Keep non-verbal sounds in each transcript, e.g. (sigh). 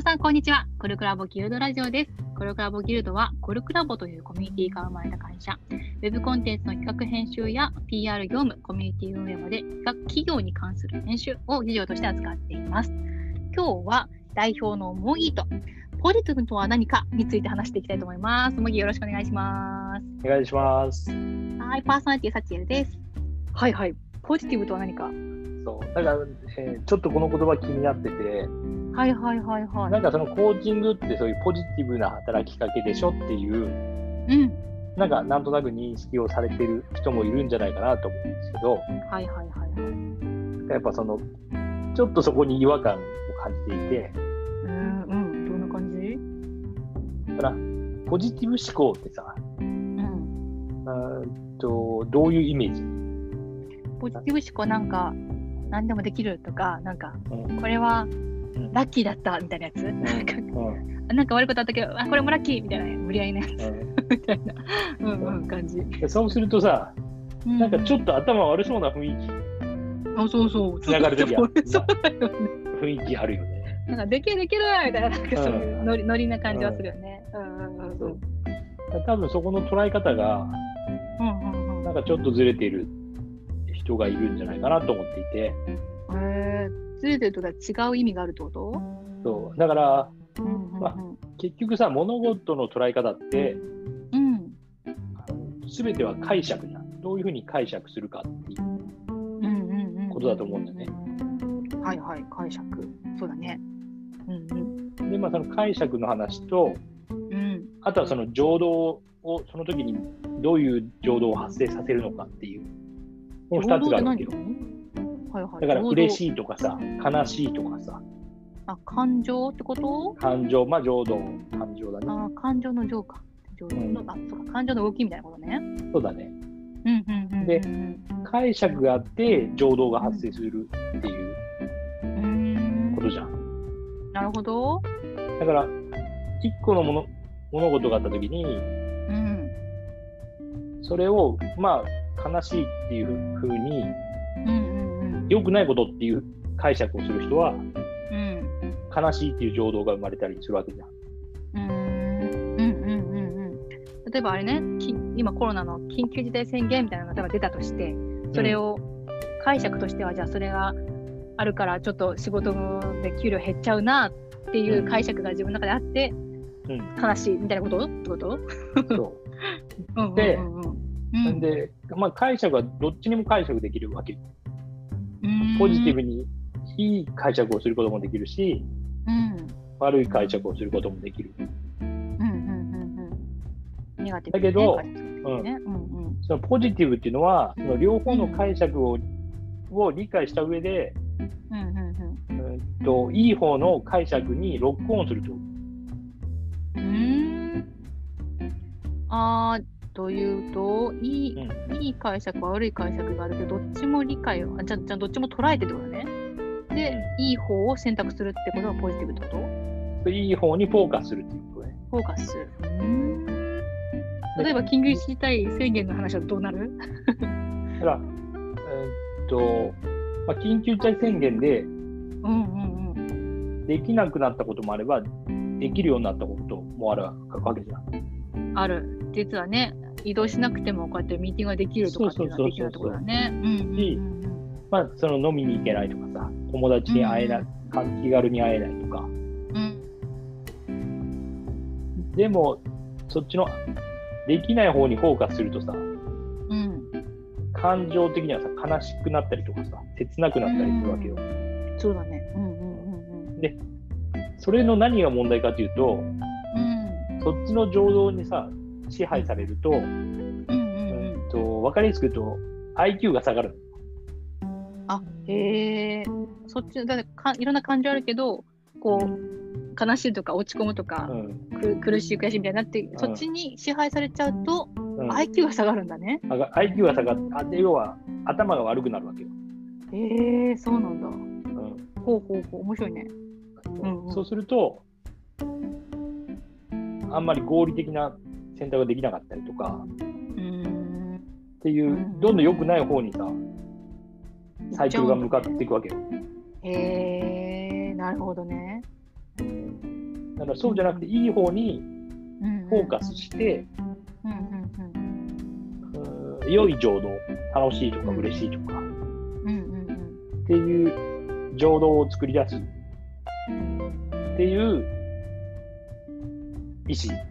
皆さん、こんにちは。コルクラボギルドラジオです。コルクラボギルドは、コルクラボというコミュニティが生まれた会社。ウェブコンテンツの企画編集や PR 業務、コミュニティ運営まで企画企業に関する編集を事業として扱っています。今日は代表のモギと、ポジティブとは何かについて話していきたいと思います。モギよろしくお願いします。お願いします。はい、パーソナリティサチエルです。はいはい。ポジティブとは何か？そうだから、えーちょっとこの言葉気になってて、はいはいはいはい。なんかそのコーチングってそういうポジティブな働きかけでしょっていう、うん。なんかなんとなく認識をされてる人もいるんじゃないかなと思うんですけど、はいはいはいはい。やっぱその、ちょっとそこに違和感を感じていて、うんうん。どんな感じ？だから、ポジティブ思考ってさ、うん。とどういうイメージ、ポジティブ思考なんか何でもできるとか、なんかうんこれはうんラッキーだったみたいなやつ、なんかうんなんか悪いことあったけど、あこれもラッキーみたいな無理やりなやつ。うん。(laughs) みたいな、うんうん、感じ。でそうするとさ、なんかちょっと頭悪そうな雰囲気、あそうそう、つながる時ある。そうだよね。雰囲気あるよね。なんかできるできるみたいな、なんかそういううんノリノリな感じはするよね。うんうんうんそう多分そこの捉え方が、うんうんうん。なんかちょっとずれている人がいるんじゃないかなと思っていて、へーずれてるとか違う意味があるってこと？そうだからうんうんうんま結局さ、物事の捉え方って、うんすべては解釈じゃん。どういうふうに解釈するかっていう。うんうんうんことだと思うんだよね。はいはい、解釈。そうだね。うんで、まあ、その解釈の話と、うん。うん。あとはその情動を、その時にどういう情動を発生させるのかっていう、この2つがあるわけよ。はいはい。だから嬉い。しいとかさ、悲しいとかさ、あ、感情ってこと？感情、まあ情動、感情だね。あ、感情の情か。情動の、あ、そうか、感情の動きみたいなことね。そうだね。うんうんうんうん。で解釈があって情動が発生するっていうことじゃん。なるほど。だから、一個のもの物事があった時に、うん。それを、まあ、悲しいっていうふうに、うんうんうん。良くないことっていう解釈をする人は、うん。悲しいっていう情動が生まれたりするわけじゃん。うーんうんうんうんうん。例えばあれね、き今コロナの緊急事態宣言みたいなのが出たとして、それを解釈としては、じゃあそれがあるからちょっと仕事で給料減っちゃうなっていう解釈が自分の中であって、うん。悲しいみたいなことってこと？そうんうんでうんうんう。うんで、まあ、解釈はどっちにも解釈できるわけポジティブにいい解釈をすることもできるし、うん悪い解釈をすることもできる。だけどそのポジティブっていうのは、その両方の解釈を,、を理解した上で、うんと、いい方の解釈にロックオンするってこうーん。あーというといい,、いい解釈悪い解釈があるけどどっちも理解をあじゃあじゃあどっちも捉えてってことね。で、いい方を選択するってことがポジティブってこと？と。いい方にフォーカスするっていうことね。フォーカスする。例えば緊急事態宣言の話はどうなる？だから、えーっと、まあ、緊急事態宣言でうんうんうん。できなくなったこともあれば、できるようになったこともあるわけじゃん。ある実はね移動しなくてもこうやってミーティングができるとかっていうのはできるってことだね。うんうんうんまあ、その飲みに行けないとかさ、友達に会えない、気軽に会えないとか。うんでも、そっちのできない方にフォーカスするとさ、うん感情的にはさ、悲しくなったりとかさ、切なくなったりするわけよ。そうだね。うんうんうんうんそれの何が問題かというと、うん。そっちの情動にさ、支配されると、うんうんと分かりやすく言うと、IQ が下がる。あへえそっちだかいろんな感情あるけどこう悲しいとか落ち込むとかう、ん。く苦しい悔しいみたいになって、んそっちに支配されちゃうと、うん。IQ が下がるんだね。あが IQ が下がって、要は頭が悪くなるわけよ。へえそうなんだ。うん。ほうほうほう面白いね。うんうん。そうすると、あんまり合理的な選択ができなかったりとかうーんっていう、うん。どんどん良くない方にさ、サイクルが向かっていくわけよ。へえなるほどね。だからそうじゃなくて、いい方にうんフォーカスして、良い浄土、楽しいとか嬉しいとかっていう浄土を作り出すっていう意思、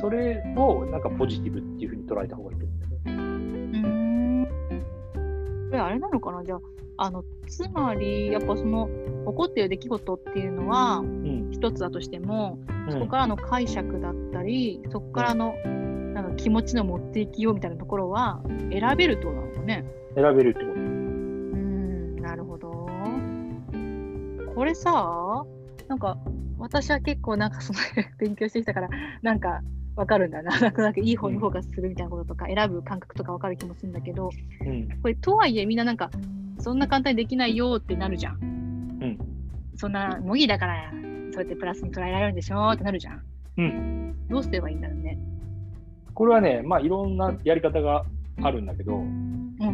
それをなんかポジティブっていうふうに捉えた方がいいと思うんだよね。うーん。これあれなのかな？じゃああのつまりやっぱその起こっている出来事っていうのはうん。一つだとしてもうん。そこからの解釈だったりそこからのなんか気持ちの持っていきようみたいなところは選べるってことなのかね。選べるってこうーんなるほど。これさなんか私は結構なんかその勉強してきたからなんかわかるんだななんかなんかいい方にフォーカスするみたいなこととか、選ぶ感覚とかわかる気もするんだけどと。うんこれとはいえみんななんかそんな簡単にできないよってなるじゃん。うんそんな模擬だからそうやってプラスに捉えられるんでしょってなるじゃん。うんどうすればいいんだろうね。これはね、まあいろんなやり方があるんだけど、うんうん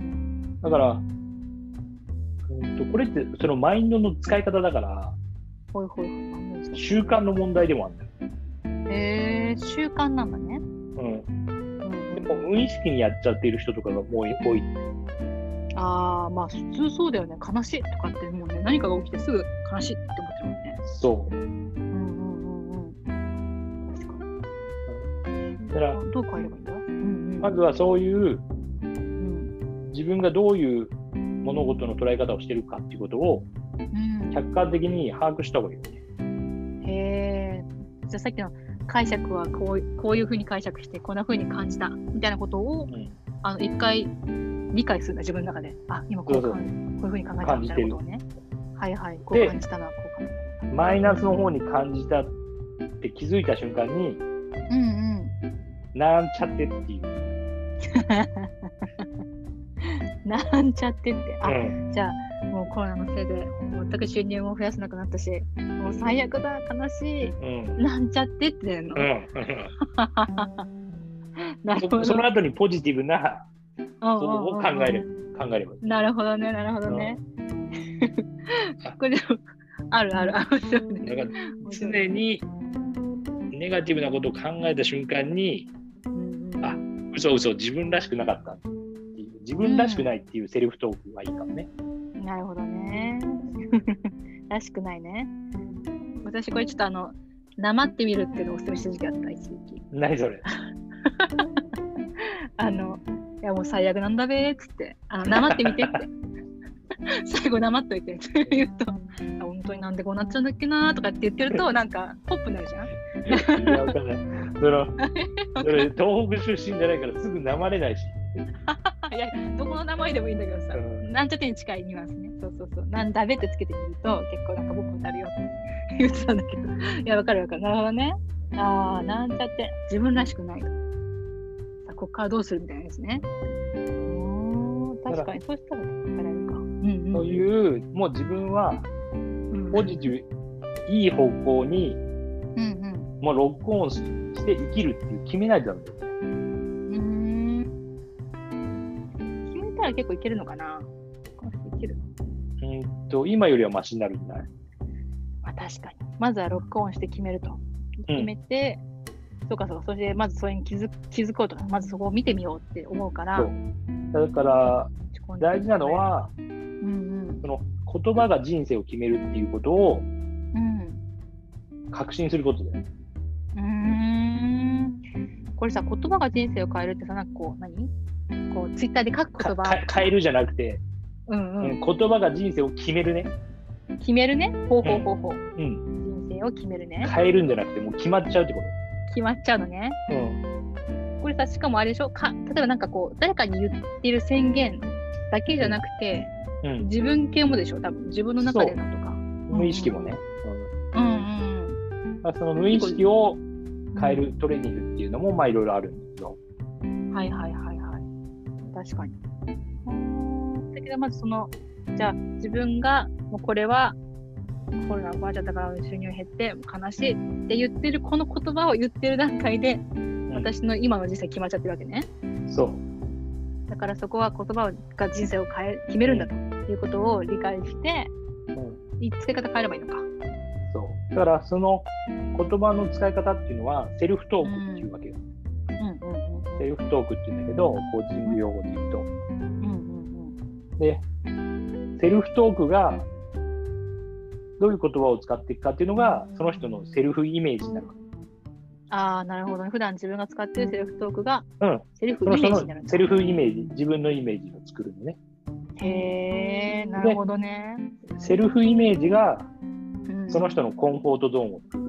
うんだから、うんとこれってそのマインドの使い方だから、ほいほい習慣の問題でもあるんだよ。へえ習慣なんだね。うんうんでも無意識にやっちゃっている人とかがもう多い。ああまあ普通そうだよね。悲しいとかってもうね何かが起きてすぐ悲しいって思ってるもんね。そう。うんうんうんうん。確かに。だから、どう変えればいいんだ、うんうん、まずはそういううん自分がどういう物事の捉え方をしてるかっていうことをうん客観的に把握した方がいいよね。へえ。じゃあさっきの解釈はこうこういうふうに解釈してこんなふうに感じたみたいなことをうんあの一回理解するんだ自分の中で。あ今こうこういうふうに考えたみたいなことをね。はいはい。こうで感じたなこうかマイナスの方に感じたって気づいた瞬間に、うんなんちゃってっていう。うん。なんちゃってって。あ、うんじゃあもうコロナのせいで全く収入も増やせなくなったしもう最悪だ悲しいうんなんちゃってって言うの。うん (laughs) なるほど。そその後にポジティブなうんうん方うんうんを考える考えればいい。なるほどね、なるほどね。(laughs) これでも、あるある、ある。だから常にネガティブなことを考えた瞬間に、うんうんあ嘘嘘自分らしくなかった自分らしくないっていうセルフトークがいいかもね。なるほどね。(laughs) らしくないね。私、これちょっとあの、なまってみるっていうのをお勧めした時期あった、一時期。何それ？(laughs) あの、いやもう最悪なんだべーっつって、あの、なまってみてって。(laughs) 最後なまっといてって言うと、あ本当になんでこうなっちゃうんだっけなーとかって言ってると、なんか、ポップになるじゃん。いやわかんない。そのそれ東北出身じゃないからすぐなまれないし。(laughs) いや、どこの名前でもいいんだけどさ、うんなんちゃってに近いニュアンスね。そうそうそう。なんだべってつけてみると、結構なんか僕になるよって言ってたんだけど。(laughs) いや、わかるわかる。なるほどね。ああ、なんちゃって、自分らしくないと。さあ、ここからどうするみたいなですね。確かに、そうしたら変えられるか。うんうん。そういう、もう自分はうん、ポジティブ、いい方向にうんうん。もうロックオンして生きるっていう決めないとダメだよら結構いけるのかな？いける？うんと今よりはマシになるんじゃない？まあ、確かに。まずはロックオンして決めると。うん決めて、そうかそうか、そしてまずそれに気づ気づこうとか、まずそこを見てみようって思うから、そうだから大事なの、はうんうんその言葉が人生を決めるっていうことをうん確信することだよね。うーん。これさ、言葉が人生を変えるってさ、なんかこう、何？こう、ツイッターで書く言葉、変えるじゃなくて、うんううんん、言葉が人生を決めるね。決めるね。ほうほうほうほう。うん、人生を決めるね。変えるんじゃなくてもう決まっちゃうってこ決まっちゃうのね。と。うんこれさ、しかもあれでしょ？か例えばなんかこう、誰かに言ってる宣言だけじゃなくて、うん、自分系もでしょ？多分、自分の中でのとか。無意識もね。うんうんうんその無意識を変えるトレーニングっていうのもまあいろいろあるんですけど。うん。はいはいはいはい。確かに。だけど、まずその、じゃあ自分が、もうこれは、コロナがばあちゃったから収入減って悲しいって言ってるこの言葉を言ってる段階で、私の今の人生決まっちゃってるわけね。そう。だからそこは言葉が人生を変え決めるんだということを理解して、うんい付け方変えればいいのか。だからその言葉の使い方っていうのはセルフトークうんセルフトークって言うんだけど、コーチング用語で言うと。で、セルフトークがどういう言葉を使っていくかっていうのが、その人のセルフイメージになる。ああ、なるほどね。普段自分が使ってるセルフトークがうん、セルフイメージになるんだのセルフイメージ、自分のイメージを作るのね。へえ、なるほどね。セルフイメージがうんその人のコンフォートゾーンを作る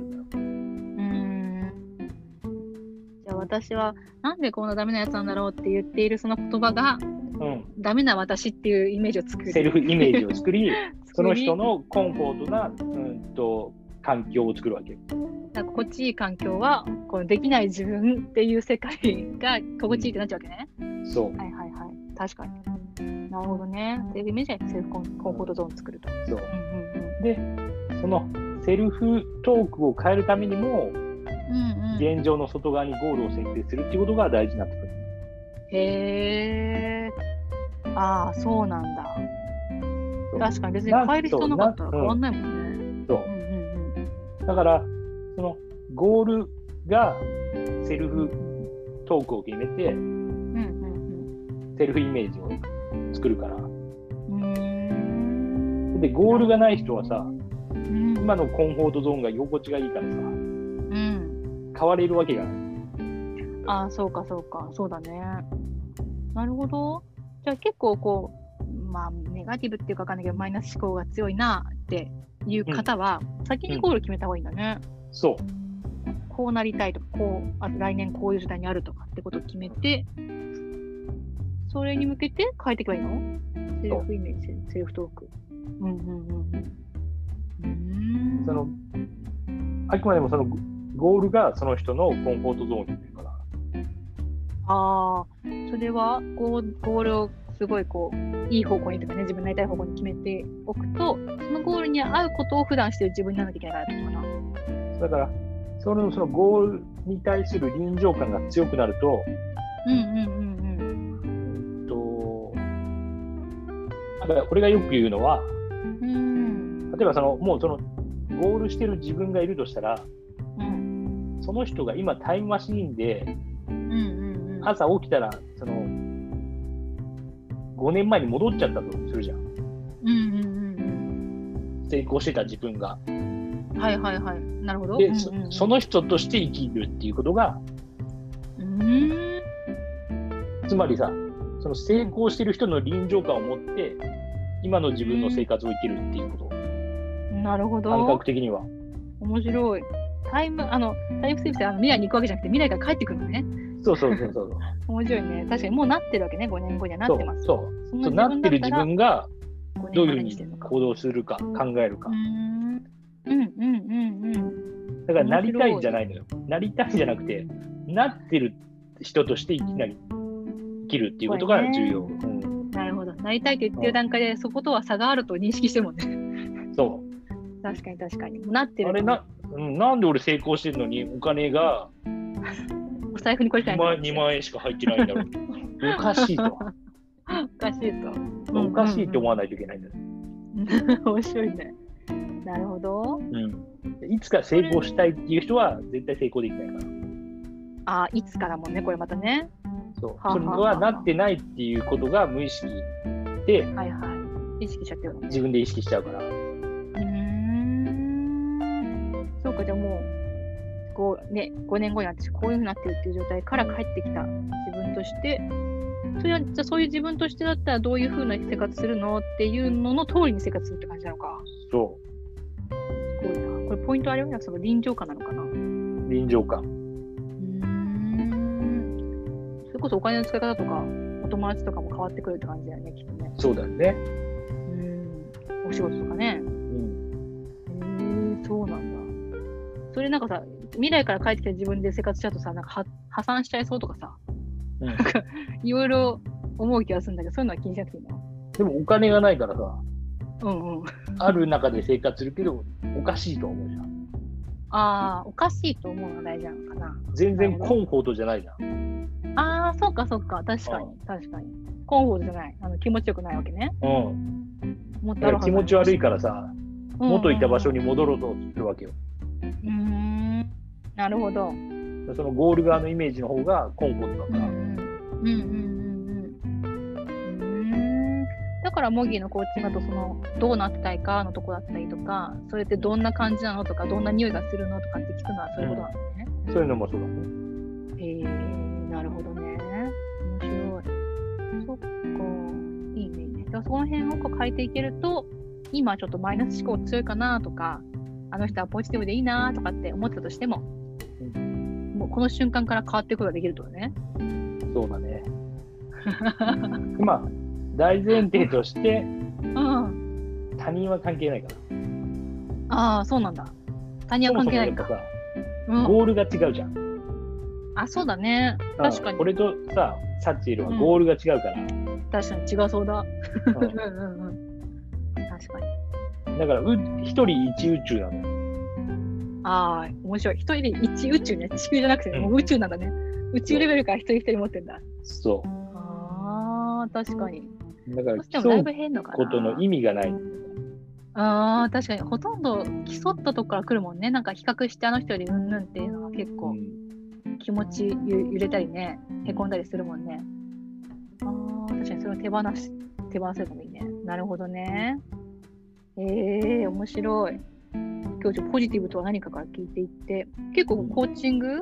私はなんでこんなダメなやつなんだろうって言っているその言葉がうん、ダメな私っていうイメージを作る。セルフイメージを作り、(laughs) その人ののコンフォートな、うん、と環境を作るわけよ。なんか心地いい環境はこのできない自分っていう世界が心地いいってなっちゃうわけね。そう、はいはいはい。確かに。なるほどね。セルフイメージはセルフコンフォートゾーンを作ると。そう。うんで、そのセルフトークを変えるためにも、現状の外側にゴールを設定するっていうことが大事になってくる。へえ。ああ、そうなんだ。確かに別に変える必要なかったらな変わんないもんね。そううんうんだから、そのゴールがセルフトークを決めて、うん。うんうんセルフイメージを作るから。で、ゴールがない人はさ、うん、今のコンフォートゾーンが居心地がいいからさ、うん。変われるわけがない。ああ、そうかそうか。そうだね。なるほど。じゃあ結構こう、まあ、ネガティブっていうかわかんないけど、マイナス思考が強いなっていう方は、先にゴール決めた方がいいんだね。そう。こうなりたいとか、こう、あと来年こういう時代にあるとかってことを決めて、それに向けて変えていけばいいの？セルフイメージ、セルフトーク。うんうんうんうん。うーんその、あくまでもそのゴールがその人のコンフォートゾーンにいるから。ああ、それはゴーゴールをすごいこう、いい方向にとかね、自分のやりたい方向に決めておくと、そのゴールに合うことを普段してる自分にならなきゃいけないからってことかな。だから、そのそのゴールに対する臨場感が強くなると、うんうんうんうんと、だから俺がよく言うのは、うん。うん。例えばその、もうその、ゴールしてる自分がいるとしたら、うんその人が今タイムマシーンで。朝起きたら、その、5年前に戻っちゃったとするじゃん。うんうんうん成功してた自分が。うん。はいはいはい。なるほど。で、そその人として生きるっていうことが、うーん。つまりさ、その成功してる人の臨場感を持って、今の自分の生活を生きるっていうこと、なるほ感ど覚。的には。面白い。タイム、あの、タイムスリップってあの未来に行くわけじゃなくて、未来から帰ってくるのね。そうそうそうそう。(laughs) 面白いね。確かにもうなってるわけね、5年後にはなってます。そうそそうなってる自分が5どういうふうに行動するか、考えるかうー。んうんうんうんうん。だからなりたいんじゃないのよ。なりたいんじゃなくて、なってる人としていきなり生きるっていうことが重要。こうん、なるほど。なりたいって言ってる段階で、そことは差があると認識してるもんね。そ確かに確かに。なってう。るあれな、うん、なんで俺成功してるのにお金がお財布にこれしか2ない。万 ,2 万円しか入ってないんだろう。(laughs) おかしいと。おかしいと。おかしいって思わわないといけないんだよ。(laughs) 面白いね。なるほど。うん、いつか成功したいっていう人は絶対成功できないから。あいつからもね、これまたね。そうそれはなってないっていうことが無意識ではいはい。意識しちゃってるのね。自分で意識しちゃうから。そうか、じゃあもう、こうね、5年後になってこういうふうになってるっていう状態から帰ってきた自分として、それはじゃあそういう自分としてだったらどういうふうな生活するのっていうのの通りに生活するって感じなのか。そすごいな。これポイントあるよね。その臨場感なのかな。うう、臨場感。ーん。それこそお金の使い方とか、お友達とかも変わってくるって感じだよね、きっとね。そうだよね。うん。お仕事とかね。うん、へえそうなんだ。それなんかさ、未来から帰ってきた自分で生活しちゃうとさ、なんかは破産しちゃいそうとかさ、うん、いろいろ思う気がするんだけど、そういうのは気にしなくていいの？でもお金がないからさ、うんうん。ある中で生活するけど、おかしいと思うじゃん。ああ、おかしいと思うのが大事なのかな。全然コンフォートじゃないじゃん。ああ、そうかそうか。確かに、確かに。コンフォートじゃない。あの気持ちよくないわけね。うん。もっ気持ち悪いからさ、ら元いた場所に戻ろうとするわけよ。うーん。なるほど。そのゴール側のイメージの方がコンフォートだから。うんうんうんうんうんうん。うーんだからモギーのコーチングだとそのどうなってたいかのとこだったりとか、それってどんな感じなのとか、どんな匂いがするのとかって聞くのはそういうことなんだね。そういうのもそうだね。へえなるほどね。面白い。そっか。いいね、いいね。だからその辺をこう変えていけると、今ちょっとマイナス思考強いかなとか、あの人はポジティブでいいなとかって思ってたとしても、もうこの瞬間から変わっていくことができるとね。そうだね。(laughs) まあ、大前提として、うん。他人は関係ないから。ああ、そうなんだ。他人は関係ないか。そもそもやっうんぱさ、ゴールが違うじゃん。あ、そうだね。確かに。俺とさ、サッチールはゴールが違うから。確かに違うそうだ。うん (laughs) ううんうん。確かに。んだから、う一人一宇宙なのよ。ああ、面白い。一人で一宇宙ね。地球じゃなくて、うんもう宇宙なんだね。宇宙レベルから一人一人持ってんだ。そああ、確かに。う。だから、そしてもだいぶ競う変のかな。ことの意味がない。ああ、確かに。ほとんど競ったとこから来るもんね。なんか比較してあの人よりうんぬんっていうのが結構うん気持ちゆ揺れたりね、へこんだりするもんね。ああ、確かにそれを手放し、手放せるのもいいね。なるほどね。ええ面白い。今日ちょっとポジティブとは何かから聞いていって、結構コーチング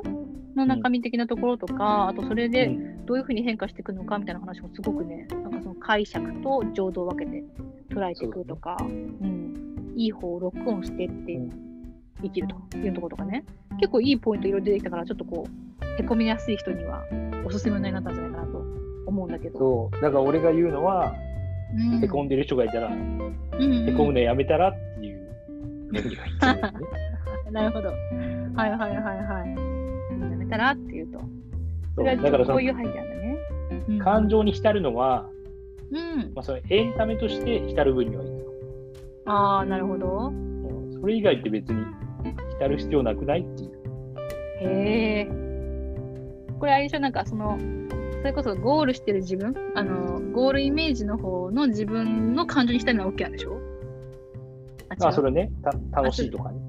の中身的なところとか、あとそれでうん。どういうふうに変化していくのかみたいな話もすごくね、なんかその解釈と情動を分けて捉えていくとか、うん、いい方をロックオンしてってうん。生きるというところとかね、結構いいポイントいろいろ出てきたから、ちょっとこう、へこみやすい人にはおすすめになったんじゃないかなと思うんだけど。そう。だから俺が言うのは、うんへこんでる人がいたら、うんへこむのやめたらっていうメニューが言ってるんだよね。(laughs) なるほど。はいはいはいはい。やめたらっていうと。そそうだからこういう背景なんだね。うん感情に浸るのは、うん。まあ、それエンタメとして浸る分にはいい。ああ、なるほど。うんそれ以外って別に浸る必要なくないっていう。へえ。これあれでしょ、なんかその、それこそゴールしてる自分、あの、ゴールイメージの方の自分の感情にしたいのは OK なんでしょ？あ、あ、それね、た楽しいとかね。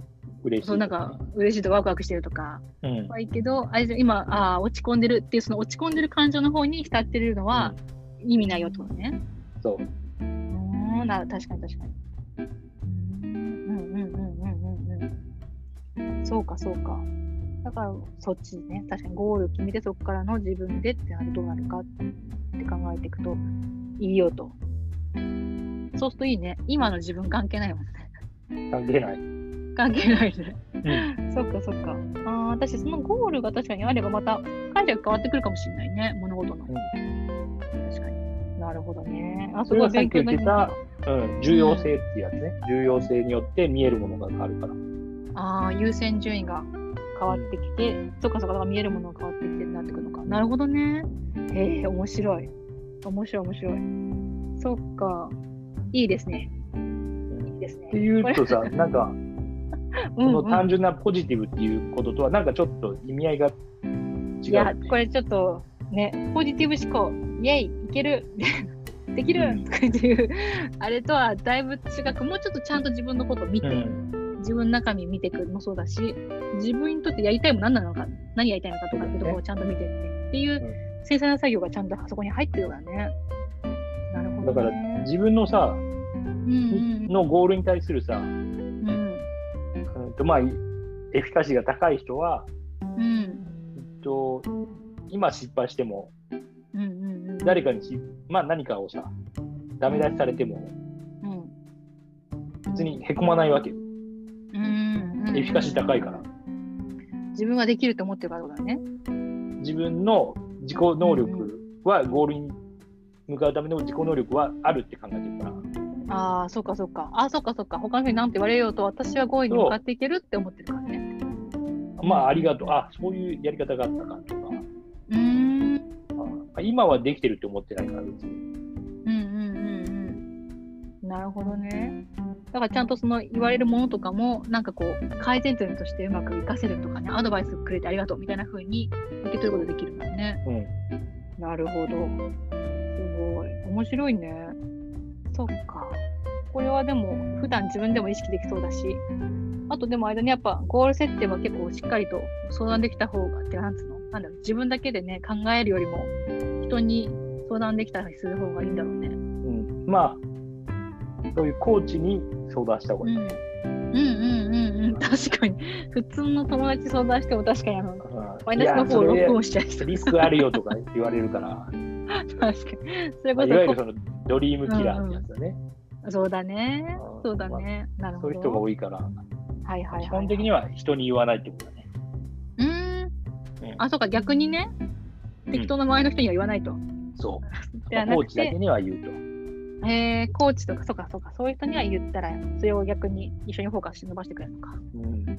嬉しいそう、なんとかか、嬉しいとワクワクしてるとかうん。はいいけど、あれじゃ今、ああ、落ち込んでるっていう、その落ち込んでる感情の方に浸ってるのは意味ないよってことね。そう。うーん、な確かに確かに。うんうんうんうんうんうん。そうかそうか。だからそっちね、確かにゴール決めてそこからの自分でってなるどうなるかって考えていくといいよと。そうするといいね。今の自分関係ないもんね。関係ない。関係ないね。うん。そっかそっか。ああ、私そのゴールが確かにあればまた解釈変わってくるかもしれないね、物事の。うん確かに。なるほどね。あ、すそれご勉はいさっき言って強になうん、重要性ってやつね。重要性によって見えるものが変わるから。ああ、優先順位が変わってきて、そっかそっか、見えるものが変わってきてなってくるのか。なるほどね。へえ、面白い。面白い、面白い。そっか。いいですね。いいですね。っていうとさ、なんか、こ (laughs) この単純なポジティブっていうこととは、なんかちょっと意味合いが違う、いや、これちょっとね、ポジティブ思考、イェイ、いける、(laughs) できるうんとかっていう、あれとはだいぶ違く、もうちょっとちゃんと自分のことを見て、うん。自分の中身見ていくのもそうだし、自分にとってやりたいもの何なのか、何やりたいのかとかっていうところをちゃんと見てってっていううん。繊細な作業がちゃんとそこに入ってるからね。なるほど、だからね。自分のさ、うんうんのゴールに対するさ、うん。うんとまあ、エフィカシーが高い人は、うん。えっと、今失敗しても、うんうんうん。誰かにし、まあ何かをさ、ダメ出しされても、うん。別にへこまないわけエフィカシー高いから。自分ができると思ってるからだね。自分の自己能力は、ゴールに向かうための自己能力はあるって考えてるから。ああ、そっかそっか。ああ、そっかそっか。他の人に何て言われようと、私はゴールに向かっていけるって思ってるからね。まあ、ありがとう。あ、そういうやり方があったかとか。うーん。あ今はできてるって思ってないから、別に。うんうんうんうん。なるほどね。だからちゃんとその言われるものとかも、なんかこう、改善点としてうまく活かせるとかね、アドバイスくれてありがとうみたいな風に受け取ることができるもんね。うん。なるほど。すごい。面白いね。そっか。これはでも、普段自分でも意識できそうだし、あとでも間にやっぱゴール設定は結構しっかりと相談できた方がって、なんつうの？なんだろう、自分だけでね、考えるよりも、人に相談できたりする方がいいんだろうね。うん、まあ、そういうコーチに相談した方がいい。うん。うんうんうんうん、確かに。普通の友達相談しても確かにあの、うんマイナスの方を録音しちゃいそう。リスクあるよとか言われるから、(laughs) 確かに。それこまあいわゆるそそのドリームキラーってやつだね。そうだねう。んそうだね。なるほど。そういう人が多いから、はいはいはい。基本的には人に言わないってことだね。うーん。うんあ、そうか、逆にね、適当な周りの人には言わないと。そう。(laughs) コーチだけて、には言うと。えー、コーチとか、そうかそうか、そういう人には言ったら、それを逆に一緒にフォーカスして伸ばしてくれるのか。うん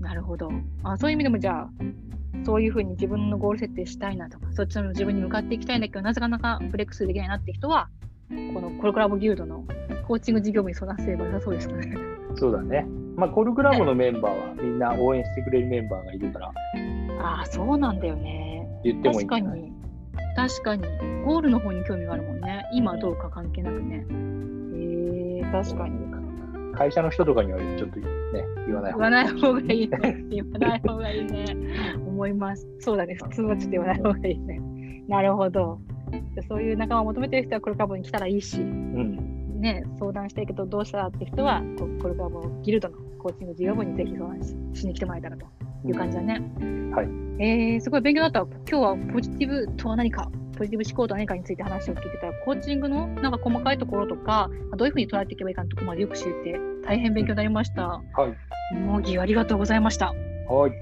なるほど。あそういう意味でもじゃあ、そういうふうに自分のゴール設定したいなとか、そっちの自分に向かっていきたいんだけど、なぜかなかブレイクスルーできないなって人は、このコルクラボギルドのコーチング事業部に相談すれば良さそうですかね。そうだね。まあ、コルクラボのメンバーはみんな応援してくれるメンバーがいるから、ああ、そうなんだよね。言ってもいい？確かに。確かに。ゴールの方に興味があるもんね。今どうか関係なくね。えー、確かに。会社の人とかにはちょっとね、言わない方が言わない方がいいね。言わない方がいいね。思います。そうだね。普通はちょっと言わない方がいいね。なるほど。でそういう仲間を求めてる人はコルクラボに来たらいいし、うん。ね、相談したいけどどうしたらって人は、こコルクラボギルドのコーチング事業部にぜひ相談ししに来てもらえたらという感じだね。はい。えー、すごい勉強になった。今日はポジティブとは何か、ポジティブ思考とは何かについて話を聞いてたら、コーチングのなんか細かいところとか、どういうふうに捉えていけばいいかのところまでよく知れて、大変勉強になりました。はい。もぎありがとうございました。はい。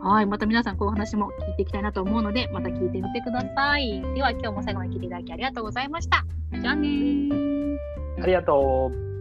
はい、また皆さんこういう話も聞いていきたいなと思うので、また聞いてみてください。では今日も最後まで聞いていただきありがとうございました。じゃあねー。ありがとう。